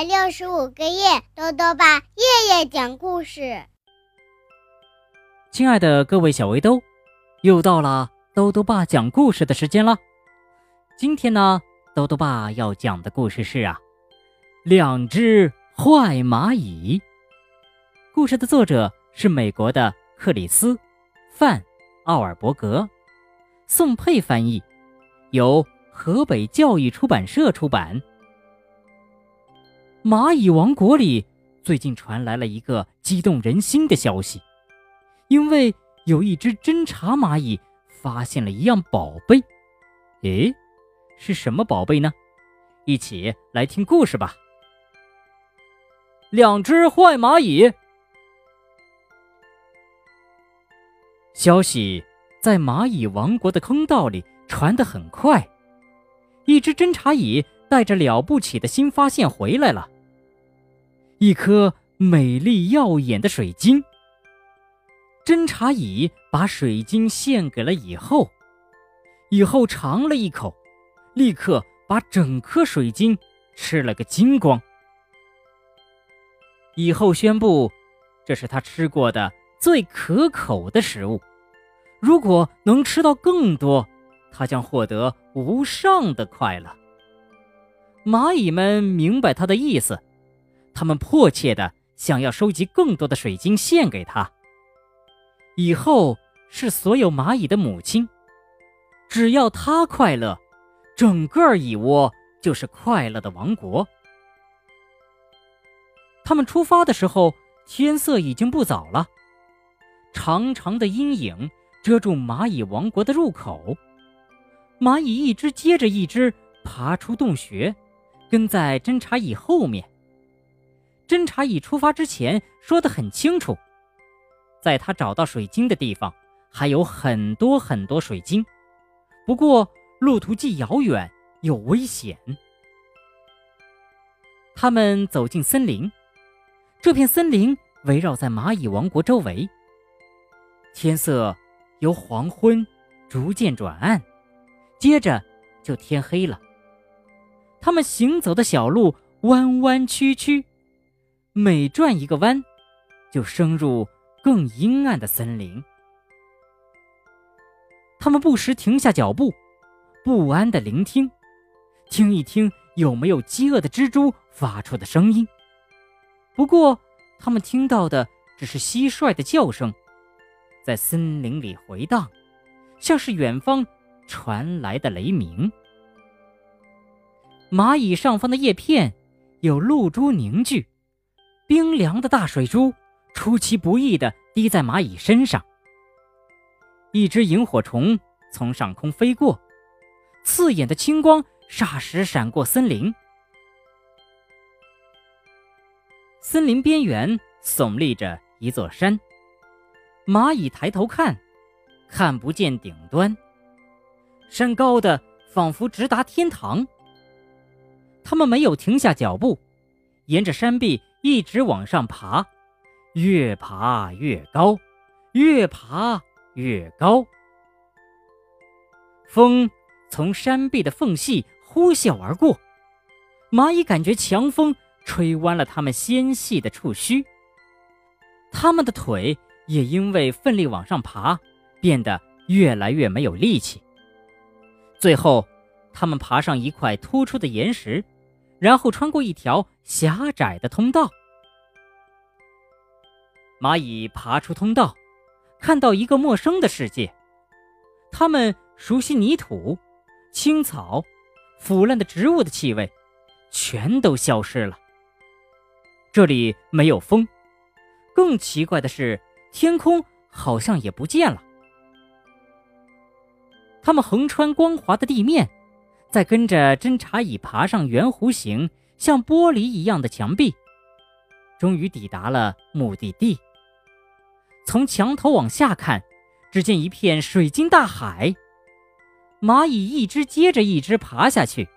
百六十五个夜，豆豆爸夜夜讲故事。亲爱的各位小围兜，又到了豆豆爸讲故事的时间了。今天呢，豆豆爸要讲的故事是啊，两只坏蚂蚁。故事的作者是美国的克里斯·范·奥尔伯格，宋佩翻译，由河北教育出版社出版。蚂蚁王国里最近传来了一个激动人心的消息，因为有一只侦察蚂蚁发现了一样宝贝。诶，是什么宝贝呢？一起来听故事吧。两只坏蚂蚁。消息在蚂蚁王国的坑道里传得很快，一只侦察蚁。带着了不起的新发现回来了，一颗美丽耀眼的水晶。侦察蚁把水晶献给了蚁后，蚁后尝了一口，立刻把整颗水晶吃了个精光。蚁后宣布，这是他吃过的最可口的食物，如果能吃到更多，他将获得无上的快乐。蚂蚁们明白他的意思，他们迫切的想要收集更多的水晶献给他。以后是所有蚂蚁的母亲，只要它快乐，整个蚁窝就是快乐的王国。他们出发的时候，天色已经不早了，长长的阴影遮住蚂蚁王国的入口，蚂蚁一只接着一只爬出洞穴。跟在侦察蚁后面。侦察蚁出发之前说得很清楚，在他找到水晶的地方还有很多很多水晶，不过路途既遥远又危险。他们走进森林，这片森林围绕在蚂蚁王国周围。天色由黄昏逐渐转暗，接着就天黑了。他们行走的小路弯弯曲曲，每转一个弯，就升入更阴暗的森林。他们不时停下脚步，不安的聆听，听一听有没有饥饿的蜘蛛发出的声音。不过，他们听到的只是蟋蟀的叫声，在森林里回荡，像是远方传来的雷鸣。蚂蚁上方的叶片有露珠凝聚，冰凉的大水珠出其不意地滴在蚂蚁身上。一只萤火虫从上空飞过，刺眼的青光霎时闪过森林。森林边缘耸立着一座山，蚂蚁抬头看，看不见顶端，山高的仿佛直达天堂。他们没有停下脚步，沿着山壁一直往上爬，越爬越高，越爬越高。风从山壁的缝隙呼啸而过，蚂蚁感觉强风吹弯了它们纤细的触须，它们的腿也因为奋力往上爬，变得越来越没有力气。最后，它们爬上一块突出的岩石。然后穿过一条狭窄的通道，蚂蚁爬出通道，看到一个陌生的世界。它们熟悉泥土、青草、腐烂的植物的气味，全都消失了。这里没有风，更奇怪的是，天空好像也不见了。它们横穿光滑的地面。再跟着侦察蚁爬上圆弧形、像玻璃一样的墙壁，终于抵达了目的地。从墙头往下看，只见一片水晶大海。蚂蚁一只接着一只爬下去，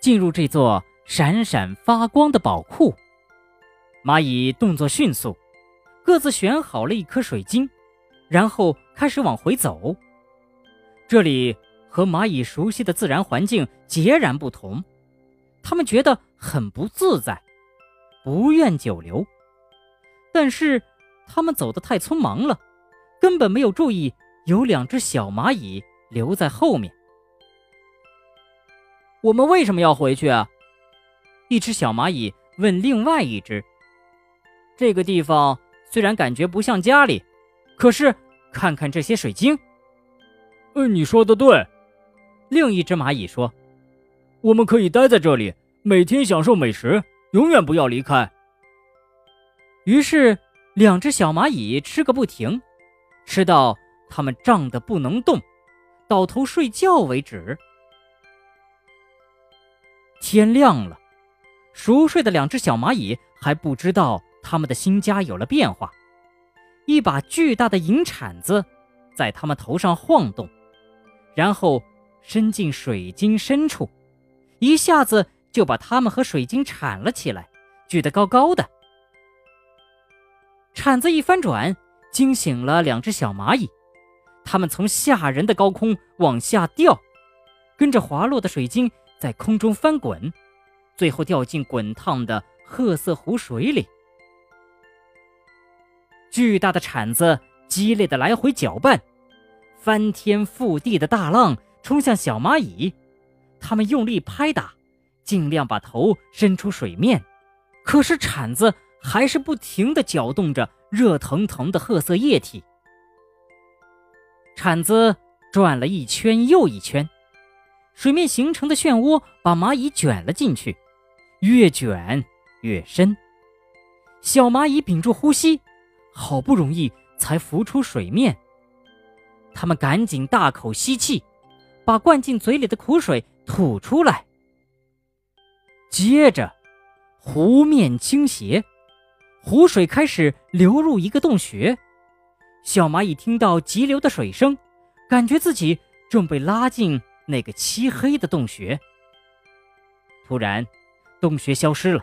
进入这座闪闪发光的宝库。蚂蚁动作迅速，各自选好了一颗水晶，然后开始往回走。这里。和蚂蚁熟悉的自然环境截然不同，他们觉得很不自在，不愿久留。但是他们走得太匆忙了，根本没有注意有两只小蚂蚁留在后面。我们为什么要回去啊？一只小蚂蚁问另外一只。这个地方虽然感觉不像家里，可是看看这些水晶。嗯，你说的对。另一只蚂蚁说：“我们可以待在这里，每天享受美食，永远不要离开。”于是，两只小蚂蚁吃个不停，吃到它们胀得不能动，倒头睡觉为止。天亮了，熟睡的两只小蚂蚁还不知道。他们的新家有了变化，一把巨大的银铲子在他们头上晃动，然后伸进水晶深处，一下子就把它们和水晶铲了起来，举得高高的。铲子一翻转，惊醒了两只小蚂蚁，它们从吓人的高空往下掉，跟着滑落的水晶在空中翻滚，最后掉进滚烫的褐色湖水里。巨大的铲子激烈的来回搅拌，翻天覆地的大浪冲向小蚂蚁，它们用力拍打，尽量把头伸出水面，可是铲子还是不停地搅动着热腾腾的褐色液体。铲子转了一圈又一圈，水面形成的漩涡把蚂蚁卷了进去，越卷越深。小蚂蚁屏住呼吸。好不容易才浮出水面，他们赶紧大口吸气，把灌进嘴里的苦水吐出来。接着，湖面倾斜，湖水开始流入一个洞穴。小蚂蚁听到急流的水声，感觉自己正被拉进那个漆黑的洞穴。突然，洞穴消失了，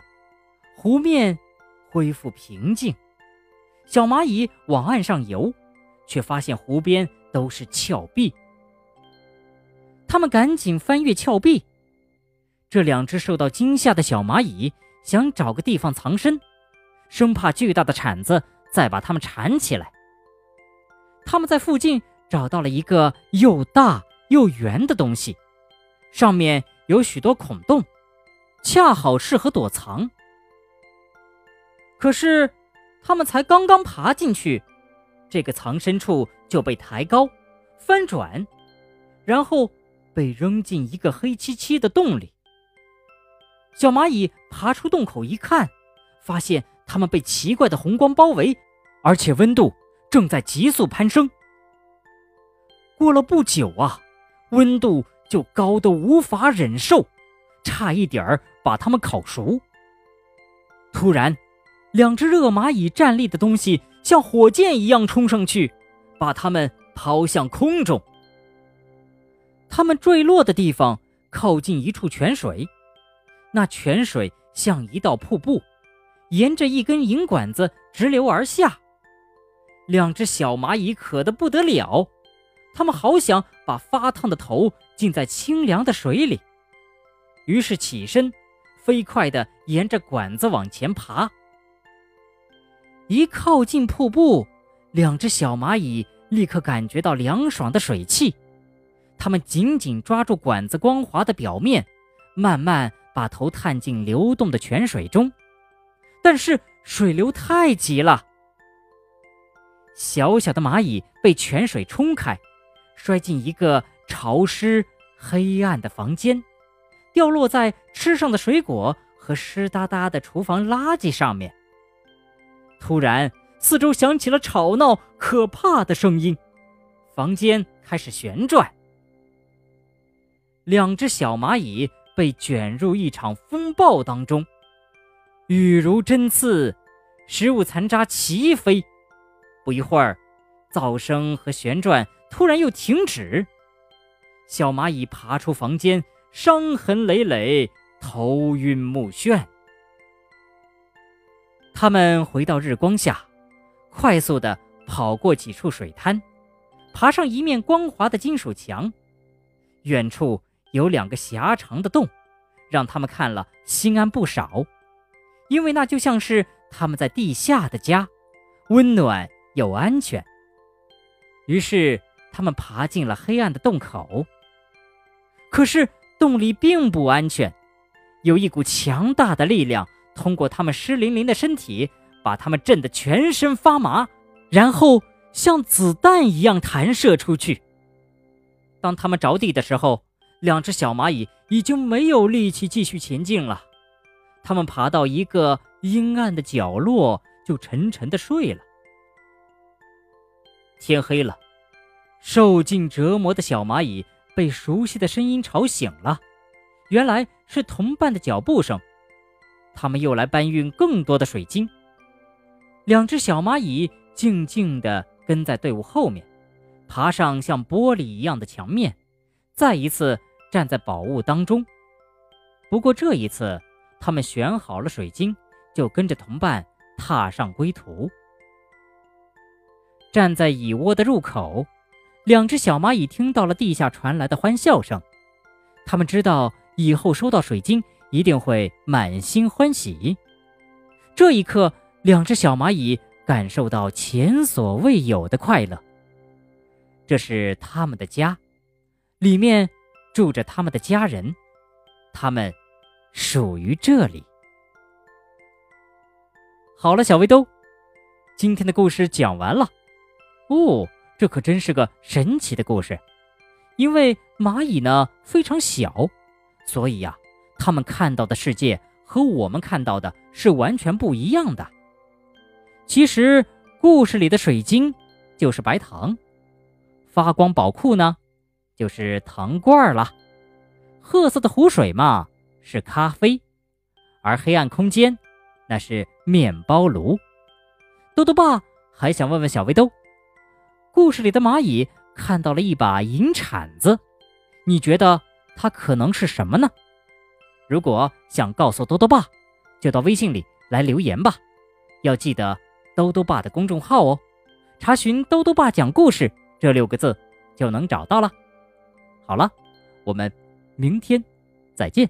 湖面恢复平静。小蚂蚁往岸上游，却发现湖边都是峭壁。他们赶紧翻越峭壁。这两只受到惊吓的小蚂蚁想找个地方藏身，生怕巨大的铲子再把它们铲起来。他们在附近找到了一个又大又圆的东西，上面有许多孔洞，恰好适合躲藏。可是。他们才刚刚爬进去，这个藏身处就被抬高、翻转，然后被扔进一个黑漆漆的洞里。小蚂蚁爬出洞口一看，发现它们被奇怪的红光包围，而且温度正在急速攀升。过了不久啊，温度就高得无法忍受，差一点儿把它们烤熟。突然。两只热蚂蚁站立的东西像火箭一样冲上去，把它们抛向空中。它们坠落的地方靠近一处泉水，那泉水像一道瀑布，沿着一根银管子直流而下。两只小蚂蚁渴得不得了，它们好想把发烫的头浸在清凉的水里，于是起身，飞快地沿着管子往前爬。一靠近瀑布，两只小蚂蚁立刻感觉到凉爽的水汽，他们紧紧抓住管子光滑的表面，慢慢把头探进流动的泉水中。但是水流太急了，小小的蚂蚁被泉水冲开，摔进一个潮湿黑暗的房间，掉落在吃上的水果和湿哒哒的厨房垃圾上面。突然，四周响起了吵闹、可怕的声音，房间开始旋转。两只小蚂蚁被卷入一场风暴当中，雨如针刺，食物残渣齐飞。不一会儿，噪声和旋转突然又停止，小蚂蚁爬出房间，伤痕累累，头晕目眩。他们回到日光下，快速地跑过几处水滩，爬上一面光滑的金属墙。远处有两个狭长的洞，让他们看了心安不少。因为那就像是他们在地下的家，温暖又安全。于是，他们爬进了黑暗的洞口。可是，洞里并不安全，有一股强大的力量通过他们湿淋淋的身体，把他们震得全身发麻，然后像子弹一样弹射出去。当他们着地的时候，两只小蚂蚁已经没有力气继续前进了。它们爬到一个阴暗的角落，就沉沉的睡了。天黑了，受尽折磨的小蚂蚁被熟悉的声音吵醒了，原来是同伴的脚步声。他们又来搬运更多的水晶。两只小蚂蚁静静地跟在队伍后面，爬上像玻璃一样的墙面，再一次站在宝物当中。不过这一次，他们选好了水晶，就跟着同伴踏上归途。站在蚁窝的入口，两只小蚂蚁听到了地下传来的欢笑声。他们知道以后收到水晶一定会满心欢喜。这一刻，两只小蚂蚁感受到前所未有的快乐。这是他们的家，里面住着他们的家人，他们属于这里。好了，小围兜，今天的故事讲完了。哦，这可真是个神奇的故事。因为蚂蚁呢非常小，所以呀，它们看到的世界和我们看到的是完全不一样的。其实，故事里的水晶就是白糖，发光宝库呢就是糖罐了，褐色的湖水嘛是咖啡，而黑暗空间那是面包炉。豆豆爸还想问问小围兜。故事里的蚂蚁看到了一把银铲子，你觉得它可能是什么呢？如果想告诉兜兜爸，就到微信里来留言吧。要记得兜兜爸的公众号哦，查询“兜兜爸讲故事”这六个字就能找到了。好了，我们明天再见。